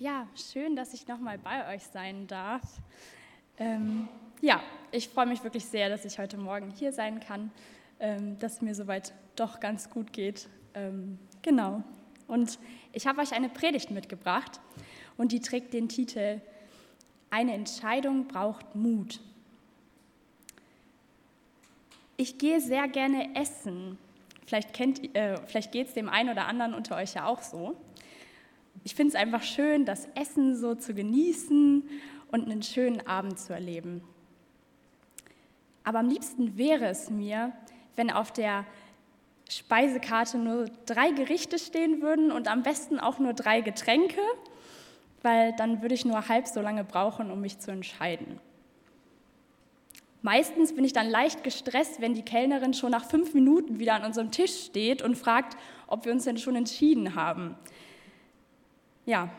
Ja, schön, dass ich nochmal bei euch sein darf. Ähm, ja, ich freue mich wirklich sehr, dass ich heute Morgen hier sein kann, ähm, dass es mir soweit doch ganz gut geht. Ähm, genau. Und ich habe euch eine Predigt mitgebracht und die trägt den Titel Eine Entscheidung braucht Mut. Ich gehe sehr gerne essen. Vielleicht, äh, vielleicht geht es dem einen oder anderen unter euch ja auch so. Ich finde es einfach schön, das Essen so zu genießen und einen schönen Abend zu erleben. Aber am liebsten wäre es mir, wenn auf der Speisekarte nur drei Gerichte stehen würden und am besten auch nur drei Getränke, weil dann würde ich nur halb so lange brauchen, um mich zu entscheiden. Meistens bin ich dann leicht gestresst, wenn die Kellnerin schon nach fünf Minuten wieder an unserem Tisch steht und fragt, ob wir uns denn schon entschieden haben. Ja,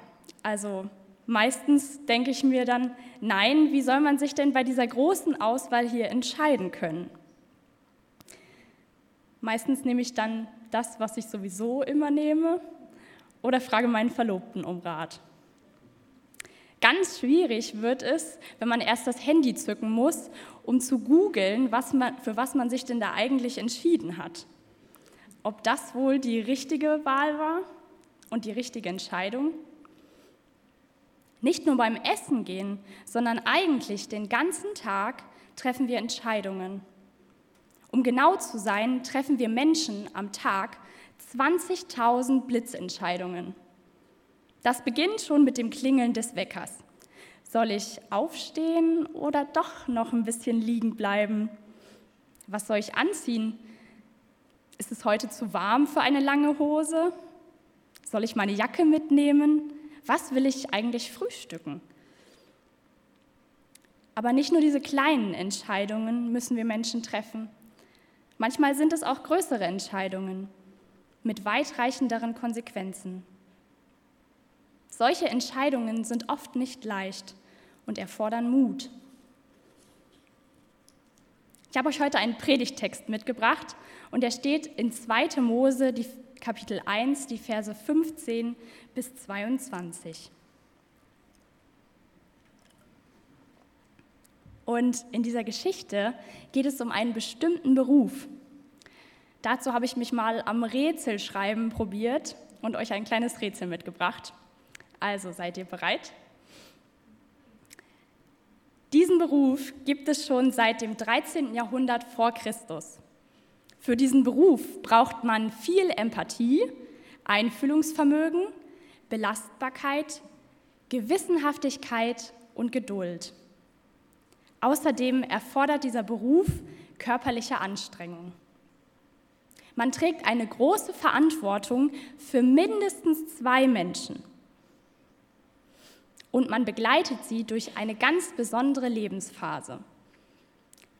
also meistens denke ich mir dann, nein, wie soll man sich denn bei dieser großen Auswahl hier entscheiden können? Meistens nehme ich dann das, was ich sowieso immer nehme, oder frage meinen Verlobten um Rat. Ganz schwierig wird es, wenn man erst das Handy zücken muss, um zu googeln, für was man sich denn da eigentlich entschieden hat. Ob das wohl die richtige Wahl war und die richtige Entscheidung? Nicht nur beim Essen gehen, sondern eigentlich den ganzen Tag treffen wir Entscheidungen. Um genau zu sein, treffen wir Menschen am Tag 20.000 Blitzentscheidungen. Das beginnt schon mit dem Klingeln des Weckers. Soll ich aufstehen oder doch noch ein bisschen liegen bleiben? Was soll ich anziehen? Ist es heute zu warm für eine lange Hose? Soll ich meine Jacke mitnehmen? Was will ich eigentlich frühstücken? Aber nicht nur diese kleinen Entscheidungen müssen wir Menschen treffen. Manchmal sind es auch größere Entscheidungen mit weitreichenderen Konsequenzen. Solche Entscheidungen sind oft nicht leicht und erfordern Mut. Ich habe euch heute einen Predigtext mitgebracht und der steht in 2. Mose, die Kapitel 1, die Verse 15 bis 22. Und in dieser Geschichte geht es um einen bestimmten Beruf. Dazu habe ich mich mal am Rätselschreiben probiert und euch ein kleines Rätsel mitgebracht. Also seid ihr bereit? Diesen Beruf gibt es schon seit dem 13. Jahrhundert vor Christus. Für diesen Beruf braucht man viel Empathie, Einfühlungsvermögen, Belastbarkeit, Gewissenhaftigkeit und Geduld. Außerdem erfordert dieser Beruf körperliche Anstrengung. Man trägt eine große Verantwortung für mindestens zwei Menschen. Und man begleitet sie durch eine ganz besondere Lebensphase.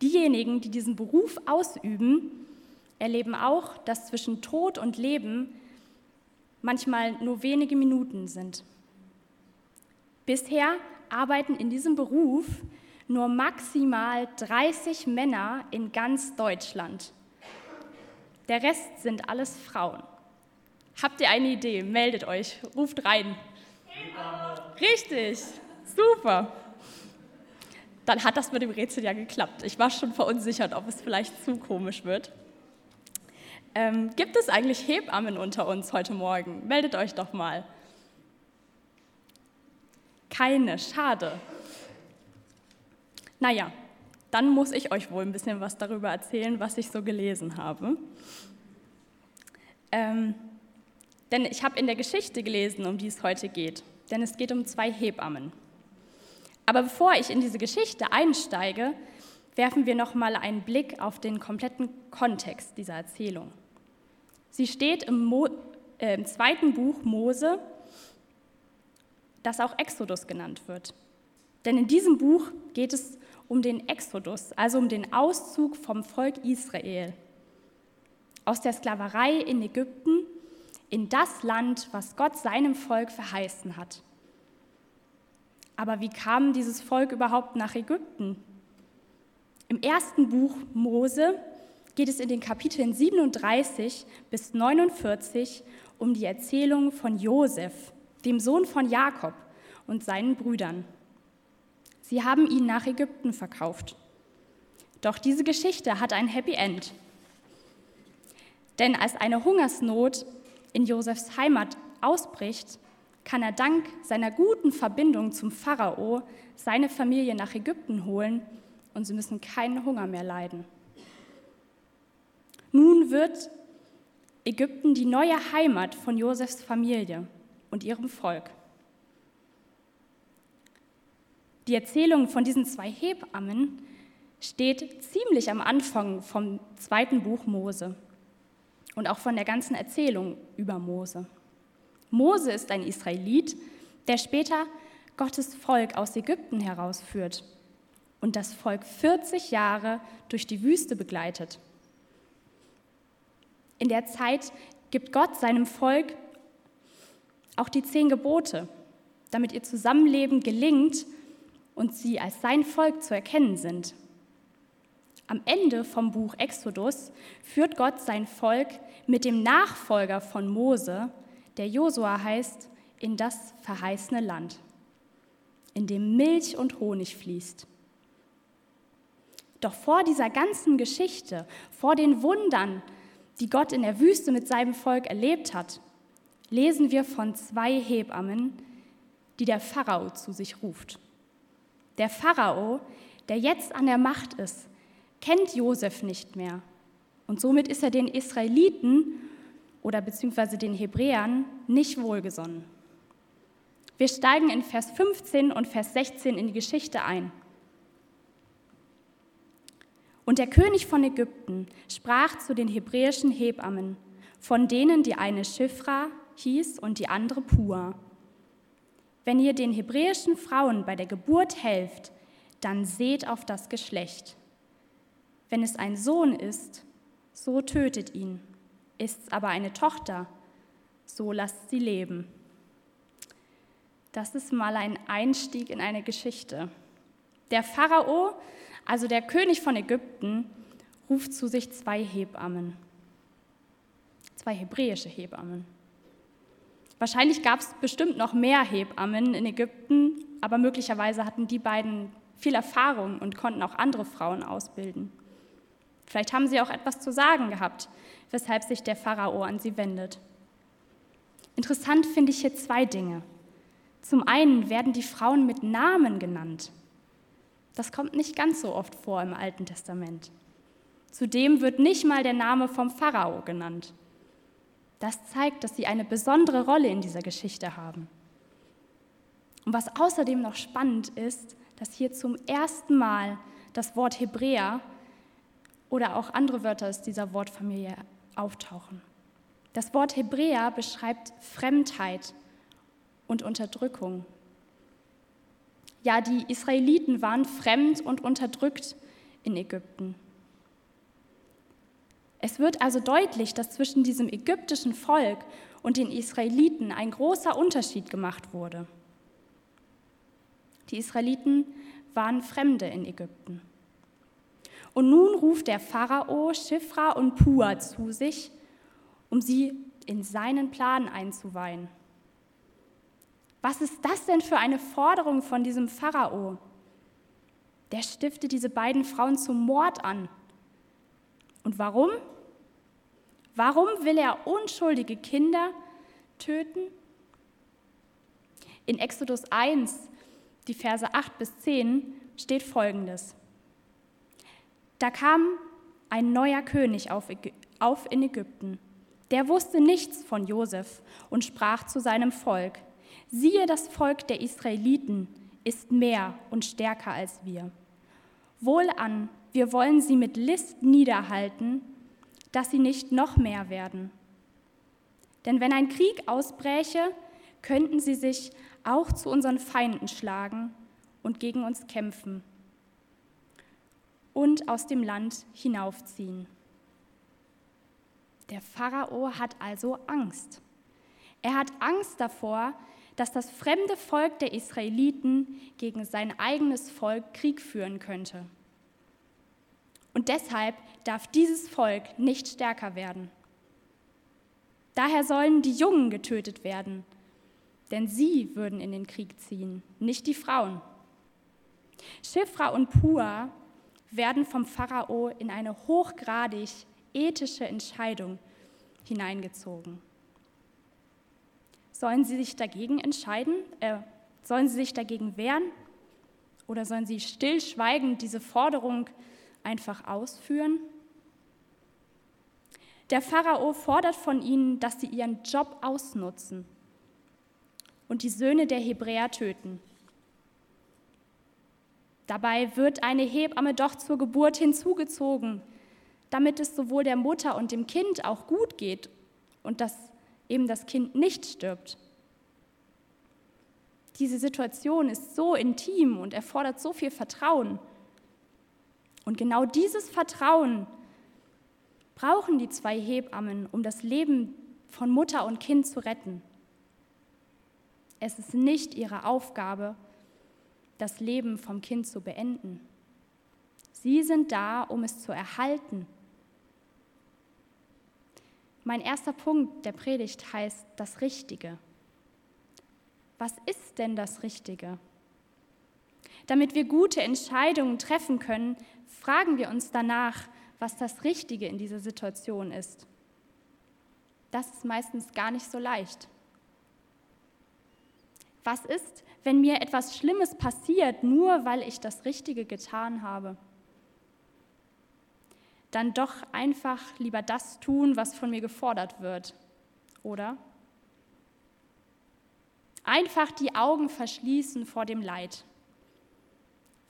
Diejenigen, die diesen Beruf ausüben, erleben auch, dass zwischen Tod und Leben manchmal nur wenige Minuten sind. Bisher arbeiten in diesem Beruf nur maximal 30 Männer in ganz Deutschland. Der Rest sind alles Frauen. Habt ihr eine Idee? Meldet euch, ruft rein. Richtig, super. Dann hat das mit dem Rätsel ja geklappt. Ich war schon verunsichert, ob es vielleicht zu komisch wird. Ähm, gibt es eigentlich Hebammen unter uns heute Morgen? Meldet euch doch mal. Keine, schade. Naja, dann muss ich euch wohl ein bisschen was darüber erzählen, was ich so gelesen habe. Ähm, denn ich habe in der Geschichte gelesen, um die es heute geht. Denn es geht um zwei Hebammen. Aber bevor ich in diese Geschichte einsteige, werfen wir noch mal einen Blick auf den kompletten Kontext dieser Erzählung. Sie steht im, Mo äh, im zweiten Buch Mose, das auch Exodus genannt wird. Denn in diesem Buch geht es um den Exodus, also um den Auszug vom Volk Israel aus der Sklaverei in Ägypten in das Land, was Gott seinem Volk verheißen hat. Aber wie kam dieses Volk überhaupt nach Ägypten? Im ersten Buch Mose geht es in den Kapiteln 37 bis 49 um die Erzählung von Josef, dem Sohn von Jakob, und seinen Brüdern. Sie haben ihn nach Ägypten verkauft. Doch diese Geschichte hat ein Happy End. Denn als eine Hungersnot in Josefs Heimat ausbricht, kann er dank seiner guten Verbindung zum Pharao seine Familie nach Ägypten holen und sie müssen keinen Hunger mehr leiden. Wird Ägypten die neue Heimat von Josefs Familie und ihrem Volk. Die Erzählung von diesen zwei Hebammen steht ziemlich am Anfang vom zweiten Buch Mose und auch von der ganzen Erzählung über Mose. Mose ist ein Israelit, der später Gottes Volk aus Ägypten herausführt und das Volk 40 Jahre durch die Wüste begleitet. In der Zeit gibt Gott seinem Volk auch die zehn Gebote, damit ihr Zusammenleben gelingt und sie als sein Volk zu erkennen sind. Am Ende vom Buch Exodus führt Gott sein Volk mit dem Nachfolger von Mose, der Josua heißt, in das verheißene Land, in dem Milch und Honig fließt. Doch vor dieser ganzen Geschichte, vor den Wundern, die Gott in der Wüste mit seinem Volk erlebt hat, lesen wir von zwei Hebammen, die der Pharao zu sich ruft. Der Pharao, der jetzt an der Macht ist, kennt Josef nicht mehr. Und somit ist er den Israeliten oder beziehungsweise den Hebräern nicht wohlgesonnen. Wir steigen in Vers 15 und Vers 16 in die Geschichte ein. Und der König von Ägypten sprach zu den hebräischen Hebammen, von denen die eine Schifra hieß und die andere Pua. Wenn ihr den hebräischen Frauen bei der Geburt helft, dann seht auf das Geschlecht. Wenn es ein Sohn ist, so tötet ihn. Ist es aber eine Tochter, so lasst sie leben. Das ist mal ein Einstieg in eine Geschichte. Der Pharao, also der König von Ägypten, ruft zu sich zwei Hebammen, zwei hebräische Hebammen. Wahrscheinlich gab es bestimmt noch mehr Hebammen in Ägypten, aber möglicherweise hatten die beiden viel Erfahrung und konnten auch andere Frauen ausbilden. Vielleicht haben sie auch etwas zu sagen gehabt, weshalb sich der Pharao an sie wendet. Interessant finde ich hier zwei Dinge. Zum einen werden die Frauen mit Namen genannt. Das kommt nicht ganz so oft vor im Alten Testament. Zudem wird nicht mal der Name vom Pharao genannt. Das zeigt, dass sie eine besondere Rolle in dieser Geschichte haben. Und was außerdem noch spannend ist, dass hier zum ersten Mal das Wort Hebräer oder auch andere Wörter aus dieser Wortfamilie auftauchen. Das Wort Hebräer beschreibt Fremdheit und Unterdrückung. Ja, die Israeliten waren fremd und unterdrückt in Ägypten. Es wird also deutlich, dass zwischen diesem ägyptischen Volk und den Israeliten ein großer Unterschied gemacht wurde. Die Israeliten waren Fremde in Ägypten. Und nun ruft der Pharao Schifra und Pua zu sich, um sie in seinen Plan einzuweihen. Was ist das denn für eine Forderung von diesem Pharao? Der stiftet diese beiden Frauen zum Mord an. Und warum? Warum will er unschuldige Kinder töten? In Exodus 1, die Verse 8 bis 10, steht folgendes. Da kam ein neuer König auf, auf in Ägypten. Der wusste nichts von Josef und sprach zu seinem Volk: Siehe, das Volk der Israeliten ist mehr und stärker als wir. Wohlan, wir wollen sie mit List niederhalten, dass sie nicht noch mehr werden. Denn wenn ein Krieg ausbräche, könnten sie sich auch zu unseren Feinden schlagen und gegen uns kämpfen und aus dem Land hinaufziehen. Der Pharao hat also Angst. Er hat Angst davor, dass das fremde Volk der Israeliten gegen sein eigenes Volk Krieg führen könnte. Und deshalb darf dieses Volk nicht stärker werden. Daher sollen die Jungen getötet werden, denn sie würden in den Krieg ziehen, nicht die Frauen. Schifra und Pua werden vom Pharao in eine hochgradig ethische Entscheidung hineingezogen. Sollen sie sich dagegen entscheiden? Äh, sollen sie sich dagegen wehren? Oder sollen sie stillschweigend diese Forderung einfach ausführen? Der Pharao fordert von ihnen, dass sie ihren Job ausnutzen und die Söhne der Hebräer töten. Dabei wird eine Hebamme doch zur Geburt hinzugezogen, damit es sowohl der Mutter und dem Kind auch gut geht und dass eben das Kind nicht stirbt. Diese Situation ist so intim und erfordert so viel Vertrauen. Und genau dieses Vertrauen brauchen die zwei Hebammen, um das Leben von Mutter und Kind zu retten. Es ist nicht ihre Aufgabe, das Leben vom Kind zu beenden. Sie sind da, um es zu erhalten. Mein erster Punkt der Predigt heißt das Richtige. Was ist denn das Richtige? Damit wir gute Entscheidungen treffen können, fragen wir uns danach, was das Richtige in dieser Situation ist. Das ist meistens gar nicht so leicht. Was ist, wenn mir etwas Schlimmes passiert, nur weil ich das Richtige getan habe? Dann doch einfach lieber das tun, was von mir gefordert wird, oder? Einfach die Augen verschließen vor dem Leid.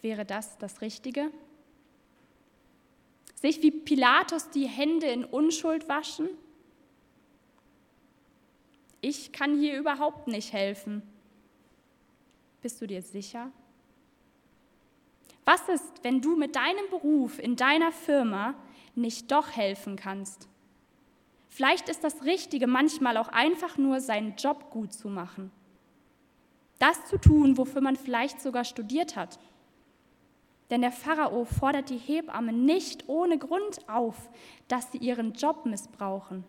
Wäre das das Richtige? Sich wie Pilatus die Hände in Unschuld waschen? Ich kann hier überhaupt nicht helfen. Bist du dir sicher? Was ist, wenn du mit deinem Beruf in deiner Firma nicht doch helfen kannst? Vielleicht ist das Richtige manchmal auch einfach nur seinen Job gut zu machen. Das zu tun, wofür man vielleicht sogar studiert hat. Denn der Pharao fordert die Hebammen nicht ohne Grund auf, dass sie ihren Job missbrauchen.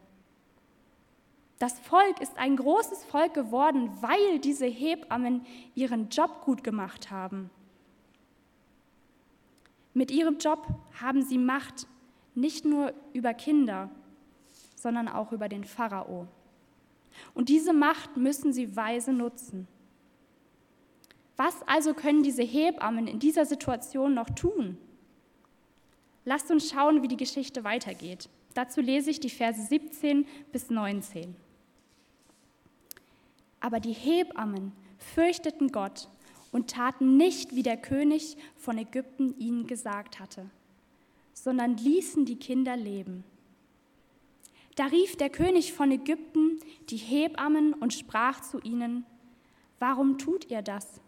Das Volk ist ein großes Volk geworden, weil diese Hebammen ihren Job gut gemacht haben. Mit ihrem Job haben sie Macht nicht nur über Kinder, sondern auch über den Pharao. Und diese Macht müssen sie weise nutzen. Was also können diese Hebammen in dieser Situation noch tun? Lasst uns schauen, wie die Geschichte weitergeht. Dazu lese ich die Verse 17 bis 19. Aber die Hebammen fürchteten Gott und taten nicht, wie der König von Ägypten ihnen gesagt hatte, sondern ließen die Kinder leben. Da rief der König von Ägypten die Hebammen und sprach zu ihnen, Warum tut ihr das,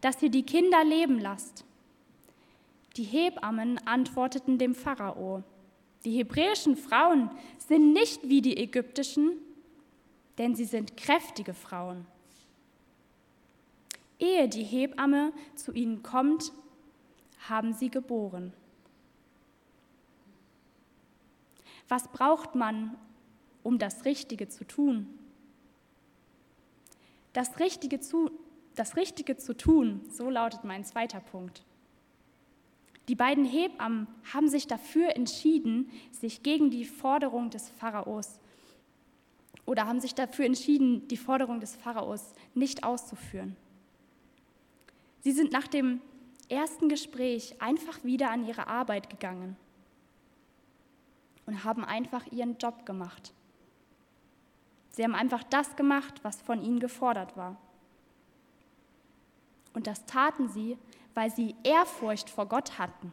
dass ihr die Kinder leben lasst? Die Hebammen antworteten dem Pharao, die hebräischen Frauen sind nicht wie die ägyptischen, denn sie sind kräftige Frauen. Ehe die Hebamme zu ihnen kommt, haben sie geboren. Was braucht man, um das Richtige zu tun? Das Richtige zu, das Richtige zu tun, so lautet mein zweiter Punkt. Die beiden Hebammen haben sich dafür entschieden, sich gegen die Forderung des Pharaos oder haben sich dafür entschieden, die Forderung des Pharaos nicht auszuführen. Sie sind nach dem ersten Gespräch einfach wieder an ihre Arbeit gegangen und haben einfach ihren Job gemacht. Sie haben einfach das gemacht, was von ihnen gefordert war. Und das taten sie, weil sie Ehrfurcht vor Gott hatten.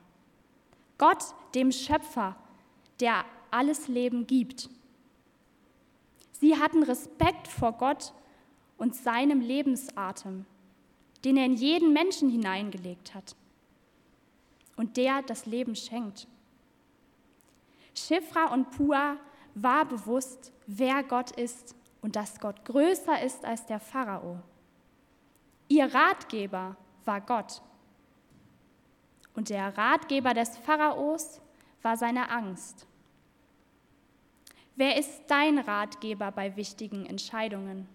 Gott, dem Schöpfer, der alles Leben gibt. Sie hatten Respekt vor Gott und seinem Lebensatem, den er in jeden Menschen hineingelegt hat und der das Leben schenkt. Schifra und Pua war bewusst, wer Gott ist und dass Gott größer ist als der Pharao. Ihr Ratgeber war Gott. Und der Ratgeber des Pharaos war seine Angst. Wer ist dein Ratgeber bei wichtigen Entscheidungen?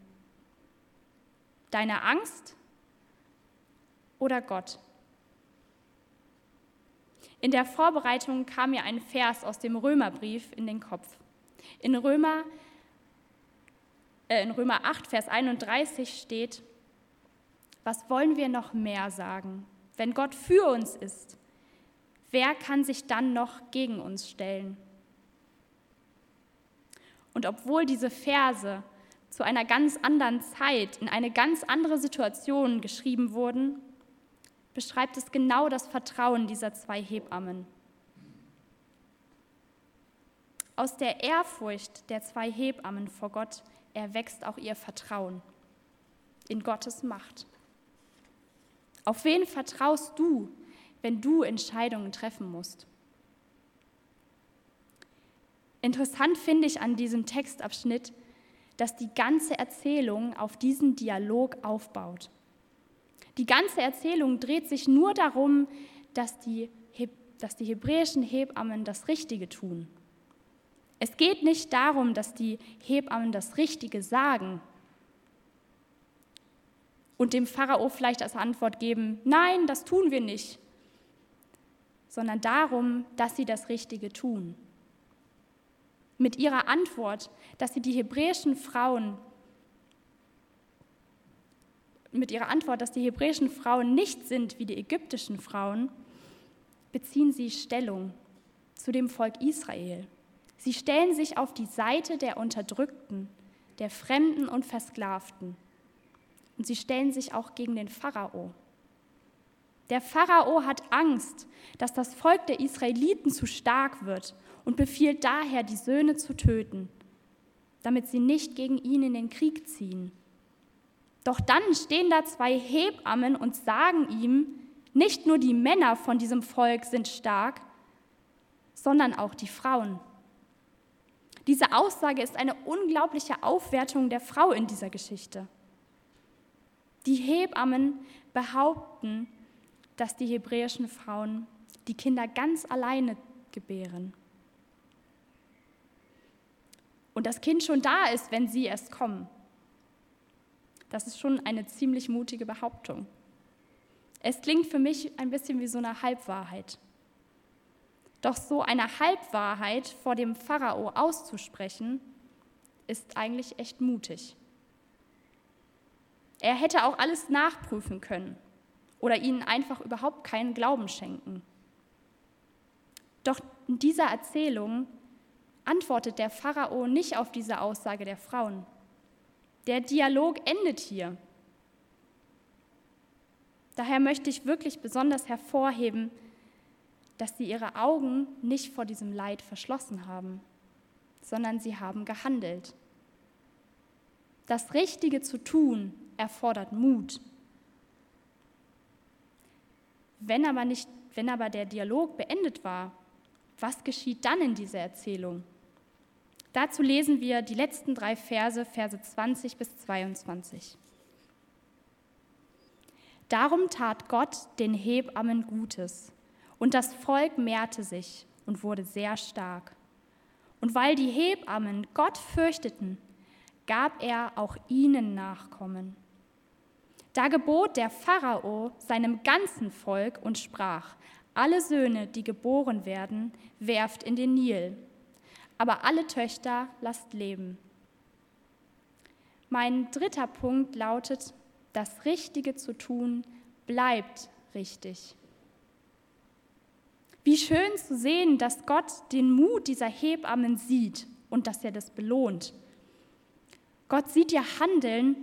deine Angst oder Gott? In der Vorbereitung kam mir ein Vers aus dem Römerbrief in den Kopf. In Römer, äh, in Römer 8, Vers 31 steht, was wollen wir noch mehr sagen? Wenn Gott für uns ist, wer kann sich dann noch gegen uns stellen? Und obwohl diese Verse zu einer ganz anderen Zeit, in eine ganz andere Situation geschrieben wurden, beschreibt es genau das Vertrauen dieser zwei Hebammen. Aus der Ehrfurcht der zwei Hebammen vor Gott erwächst auch ihr Vertrauen in Gottes Macht. Auf wen vertraust du, wenn du Entscheidungen treffen musst? Interessant finde ich an diesem Textabschnitt, dass die ganze Erzählung auf diesen Dialog aufbaut. Die ganze Erzählung dreht sich nur darum, dass die, dass die hebräischen Hebammen das Richtige tun. Es geht nicht darum, dass die Hebammen das Richtige sagen und dem Pharao vielleicht als Antwort geben, nein, das tun wir nicht, sondern darum, dass sie das Richtige tun. Mit ihrer Antwort, dass sie die hebräischen Frauen mit ihrer Antwort, dass die hebräischen Frauen nicht sind wie die ägyptischen Frauen, beziehen sie Stellung zu dem Volk Israel. Sie stellen sich auf die Seite der Unterdrückten, der Fremden und Versklavten. Und sie stellen sich auch gegen den Pharao. Der Pharao hat Angst, dass das Volk der Israeliten zu stark wird und befiehlt daher, die Söhne zu töten, damit sie nicht gegen ihn in den Krieg ziehen. Doch dann stehen da zwei Hebammen und sagen ihm, nicht nur die Männer von diesem Volk sind stark, sondern auch die Frauen. Diese Aussage ist eine unglaubliche Aufwertung der Frau in dieser Geschichte. Die Hebammen behaupten, dass die hebräischen Frauen die Kinder ganz alleine gebären. Und das Kind schon da ist, wenn sie erst kommen. Das ist schon eine ziemlich mutige Behauptung. Es klingt für mich ein bisschen wie so eine Halbwahrheit. Doch so eine Halbwahrheit vor dem Pharao auszusprechen, ist eigentlich echt mutig. Er hätte auch alles nachprüfen können oder ihnen einfach überhaupt keinen Glauben schenken. Doch in dieser Erzählung antwortet der Pharao nicht auf diese Aussage der Frauen. Der Dialog endet hier. Daher möchte ich wirklich besonders hervorheben, dass sie ihre Augen nicht vor diesem Leid verschlossen haben, sondern sie haben gehandelt. Das Richtige zu tun erfordert Mut. Wenn aber, nicht, wenn aber der Dialog beendet war, was geschieht dann in dieser Erzählung? Dazu lesen wir die letzten drei Verse, Verse 20 bis 22. Darum tat Gott den Hebammen Gutes, und das Volk mehrte sich und wurde sehr stark. Und weil die Hebammen Gott fürchteten, gab er auch ihnen Nachkommen. Da gebot der Pharao seinem ganzen Volk und sprach, alle Söhne, die geboren werden, werft in den Nil aber alle Töchter lasst leben. Mein dritter Punkt lautet, das Richtige zu tun bleibt richtig. Wie schön zu sehen, dass Gott den Mut dieser Hebammen sieht und dass er das belohnt. Gott sieht ihr Handeln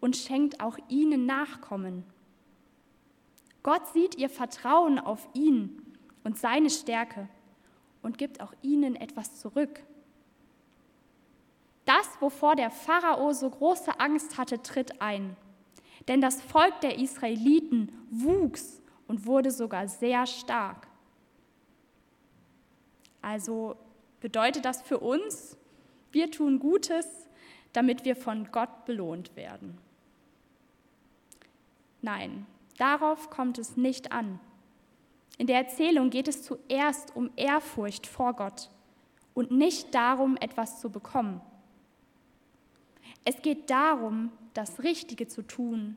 und schenkt auch ihnen Nachkommen. Gott sieht ihr Vertrauen auf ihn und seine Stärke und gibt auch ihnen etwas zurück. Das, wovor der Pharao so große Angst hatte, tritt ein. Denn das Volk der Israeliten wuchs und wurde sogar sehr stark. Also bedeutet das für uns, wir tun Gutes, damit wir von Gott belohnt werden. Nein, darauf kommt es nicht an. In der Erzählung geht es zuerst um Ehrfurcht vor Gott und nicht darum, etwas zu bekommen. Es geht darum, das Richtige zu tun,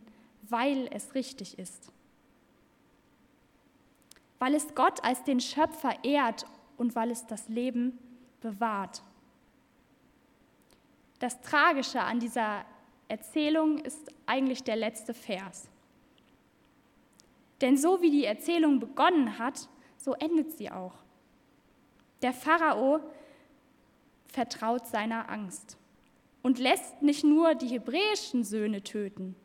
weil es richtig ist. Weil es Gott als den Schöpfer ehrt und weil es das Leben bewahrt. Das Tragische an dieser Erzählung ist eigentlich der letzte Vers. Denn so wie die Erzählung begonnen hat, so endet sie auch. Der Pharao vertraut seiner Angst und lässt nicht nur die hebräischen Söhne töten,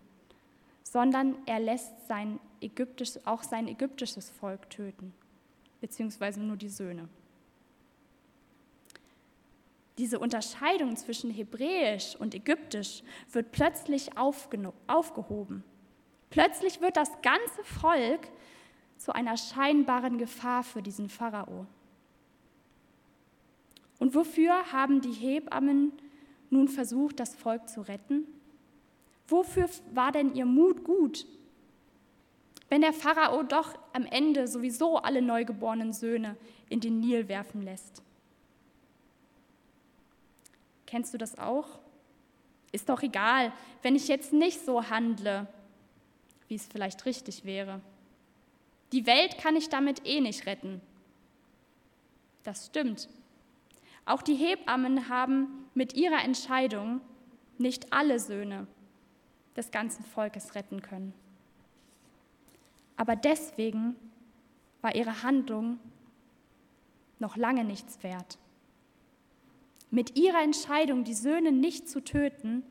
sondern er lässt sein ägyptisch, auch sein ägyptisches Volk töten, beziehungsweise nur die Söhne. Diese Unterscheidung zwischen Hebräisch und Ägyptisch wird plötzlich aufgehoben. Plötzlich wird das ganze Volk zu einer scheinbaren Gefahr für diesen Pharao. Und wofür haben die Hebammen nun versucht, das Volk zu retten? Wofür war denn ihr Mut gut? Wenn der Pharao doch am Ende sowieso alle neugeborenen Söhne in den Nil werfen lässt. Kennst du das auch? Ist doch egal, wenn ich jetzt nicht so handle, wie es vielleicht richtig wäre. Die Welt kann ich damit eh nicht retten. Das stimmt. Auch die Hebammen haben mit ihrer Entscheidung nicht alle Söhne des ganzen Volkes retten können. Aber deswegen war ihre Handlung noch lange nichts wert. Mit ihrer Entscheidung, die Söhne nicht zu töten,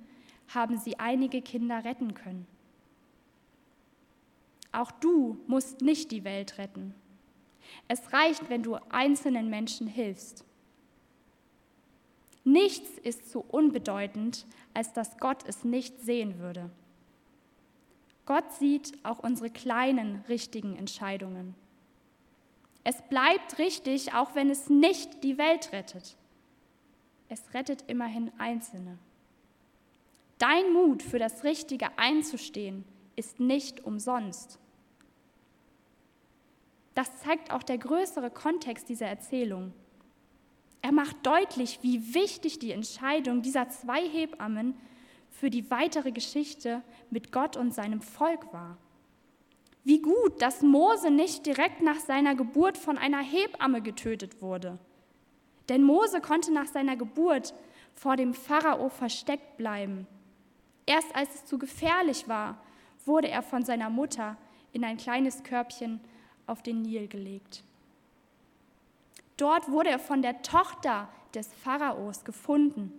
haben sie einige Kinder retten können. Auch du musst nicht die Welt retten. Es reicht, wenn du einzelnen Menschen hilfst. Nichts ist so unbedeutend, als dass Gott es nicht sehen würde. Gott sieht auch unsere kleinen richtigen Entscheidungen. Es bleibt richtig, auch wenn es nicht die Welt rettet. Es rettet immerhin Einzelne. Dein Mut für das Richtige einzustehen ist nicht umsonst. Das zeigt auch der größere Kontext dieser Erzählung. Er macht deutlich, wie wichtig die Entscheidung dieser zwei Hebammen für die weitere Geschichte mit Gott und seinem Volk war. Wie gut, dass Mose nicht direkt nach seiner Geburt von einer Hebamme getötet wurde. Denn Mose konnte nach seiner Geburt vor dem Pharao versteckt bleiben. Erst als es zu gefährlich war, wurde er von seiner Mutter in ein kleines Körbchen auf den Nil gelegt. Dort wurde er von der Tochter des Pharaos gefunden.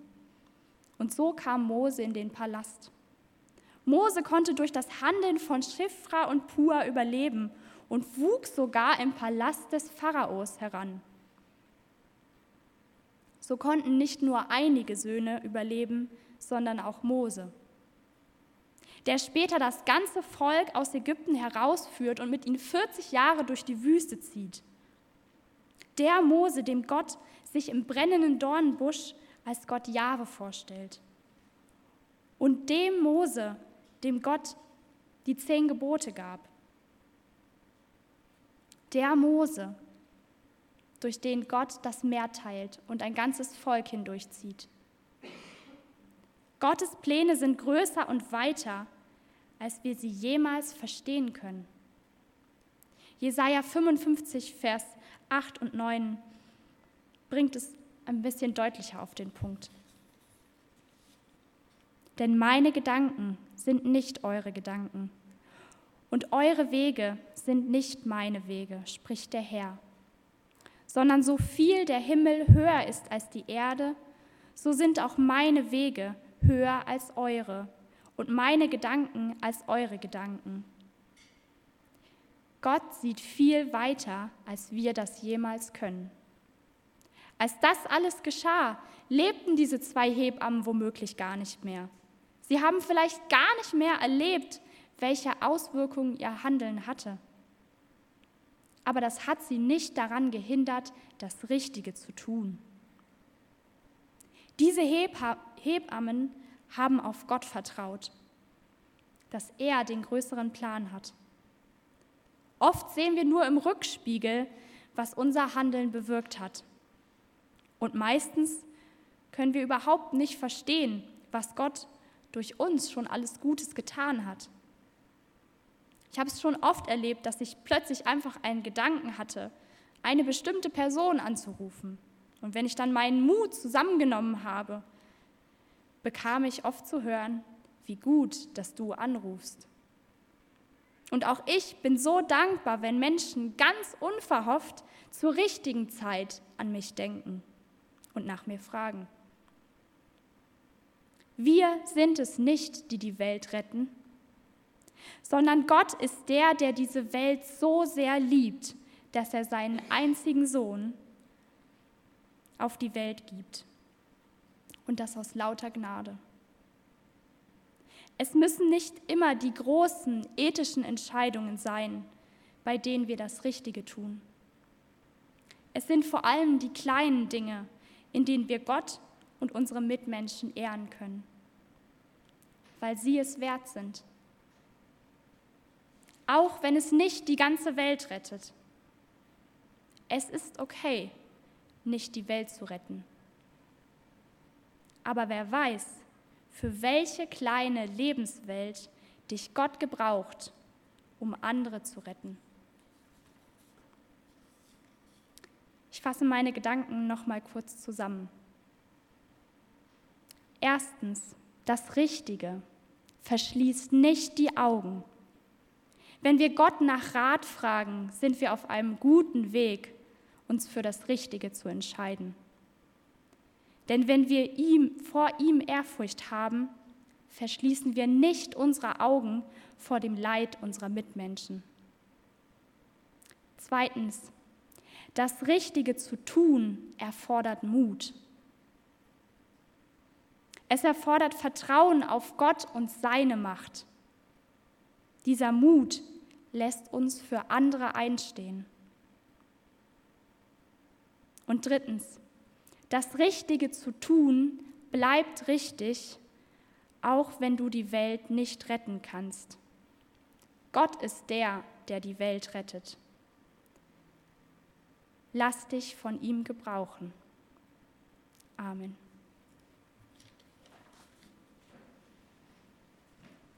Und so kam Mose in den Palast. Mose konnte durch das Handeln von Schifra und Pua überleben und wuchs sogar im Palast des Pharaos heran. So konnten nicht nur einige Söhne überleben, sondern auch Mose, der später das ganze Volk aus Ägypten herausführt und mit ihnen 40 Jahre durch die Wüste zieht. Der Mose, dem Gott sich im brennenden Dornenbusch als Gott Jahwe vorstellt. Und dem Mose, dem Gott die zehn Gebote gab. Der Mose, durch den Gott das Meer teilt und ein ganzes Volk hindurchzieht. Gottes Pläne sind größer und weiter, als wir sie jemals verstehen können. Jesaja 55, Vers 8 und 9 bringt es ein bisschen deutlicher auf den Punkt. Denn meine Gedanken sind nicht eure Gedanken und eure Wege sind nicht meine Wege, spricht der Herr. Sondern so viel der Himmel höher ist als die Erde, so sind auch meine Wege höher als eure und meine Gedanken als eure Gedanken. Gott sieht viel weiter, als wir das jemals können. Als das alles geschah, lebten diese zwei Hebammen womöglich gar nicht mehr. Sie haben vielleicht gar nicht mehr erlebt, welche Auswirkungen ihr Handeln hatte. Aber das hat sie nicht daran gehindert, das Richtige zu tun. Diese Hebammen haben auf Gott vertraut, dass er den größeren Plan hat. Oft sehen wir nur im Rückspiegel, was unser Handeln bewirkt hat. Und meistens können wir überhaupt nicht verstehen, was Gott durch uns schon alles Gutes getan hat. Ich habe es schon oft erlebt, dass ich plötzlich einfach einen Gedanken hatte, eine bestimmte Person anzurufen. Und wenn ich dann meinen Mut zusammengenommen habe, bekam ich oft zu hören, wie gut, dass du anrufst. Und auch ich bin so dankbar, wenn Menschen ganz unverhofft zur richtigen Zeit an mich denken und nach mir fragen. Wir sind es nicht, die die Welt retten, sondern Gott ist der, der diese Welt so sehr liebt, dass er seinen einzigen Sohn auf die Welt gibt. Und das aus lauter Gnade. Es müssen nicht immer die großen ethischen Entscheidungen sein, bei denen wir das Richtige tun. Es sind vor allem die kleinen Dinge, in denen wir Gott und unsere Mitmenschen ehren können, weil sie es wert sind auch wenn es nicht die ganze Welt rettet. Es ist okay, nicht die Welt zu retten. Aber wer weiß, für welche kleine Lebenswelt dich Gott gebraucht, um andere zu retten. Ich fasse meine Gedanken noch mal kurz zusammen. Erstens, das Richtige verschließt nicht die Augen wenn wir Gott nach Rat fragen, sind wir auf einem guten Weg, uns für das Richtige zu entscheiden. Denn wenn wir ihm, vor ihm Ehrfurcht haben, verschließen wir nicht unsere Augen vor dem Leid unserer Mitmenschen. Zweitens, das Richtige zu tun erfordert Mut. Es erfordert Vertrauen auf Gott und seine Macht. Dieser Mut lässt uns für andere einstehen. Und drittens, das Richtige zu tun bleibt richtig, auch wenn du die Welt nicht retten kannst. Gott ist der, der die Welt rettet. Lass dich von ihm gebrauchen. Amen.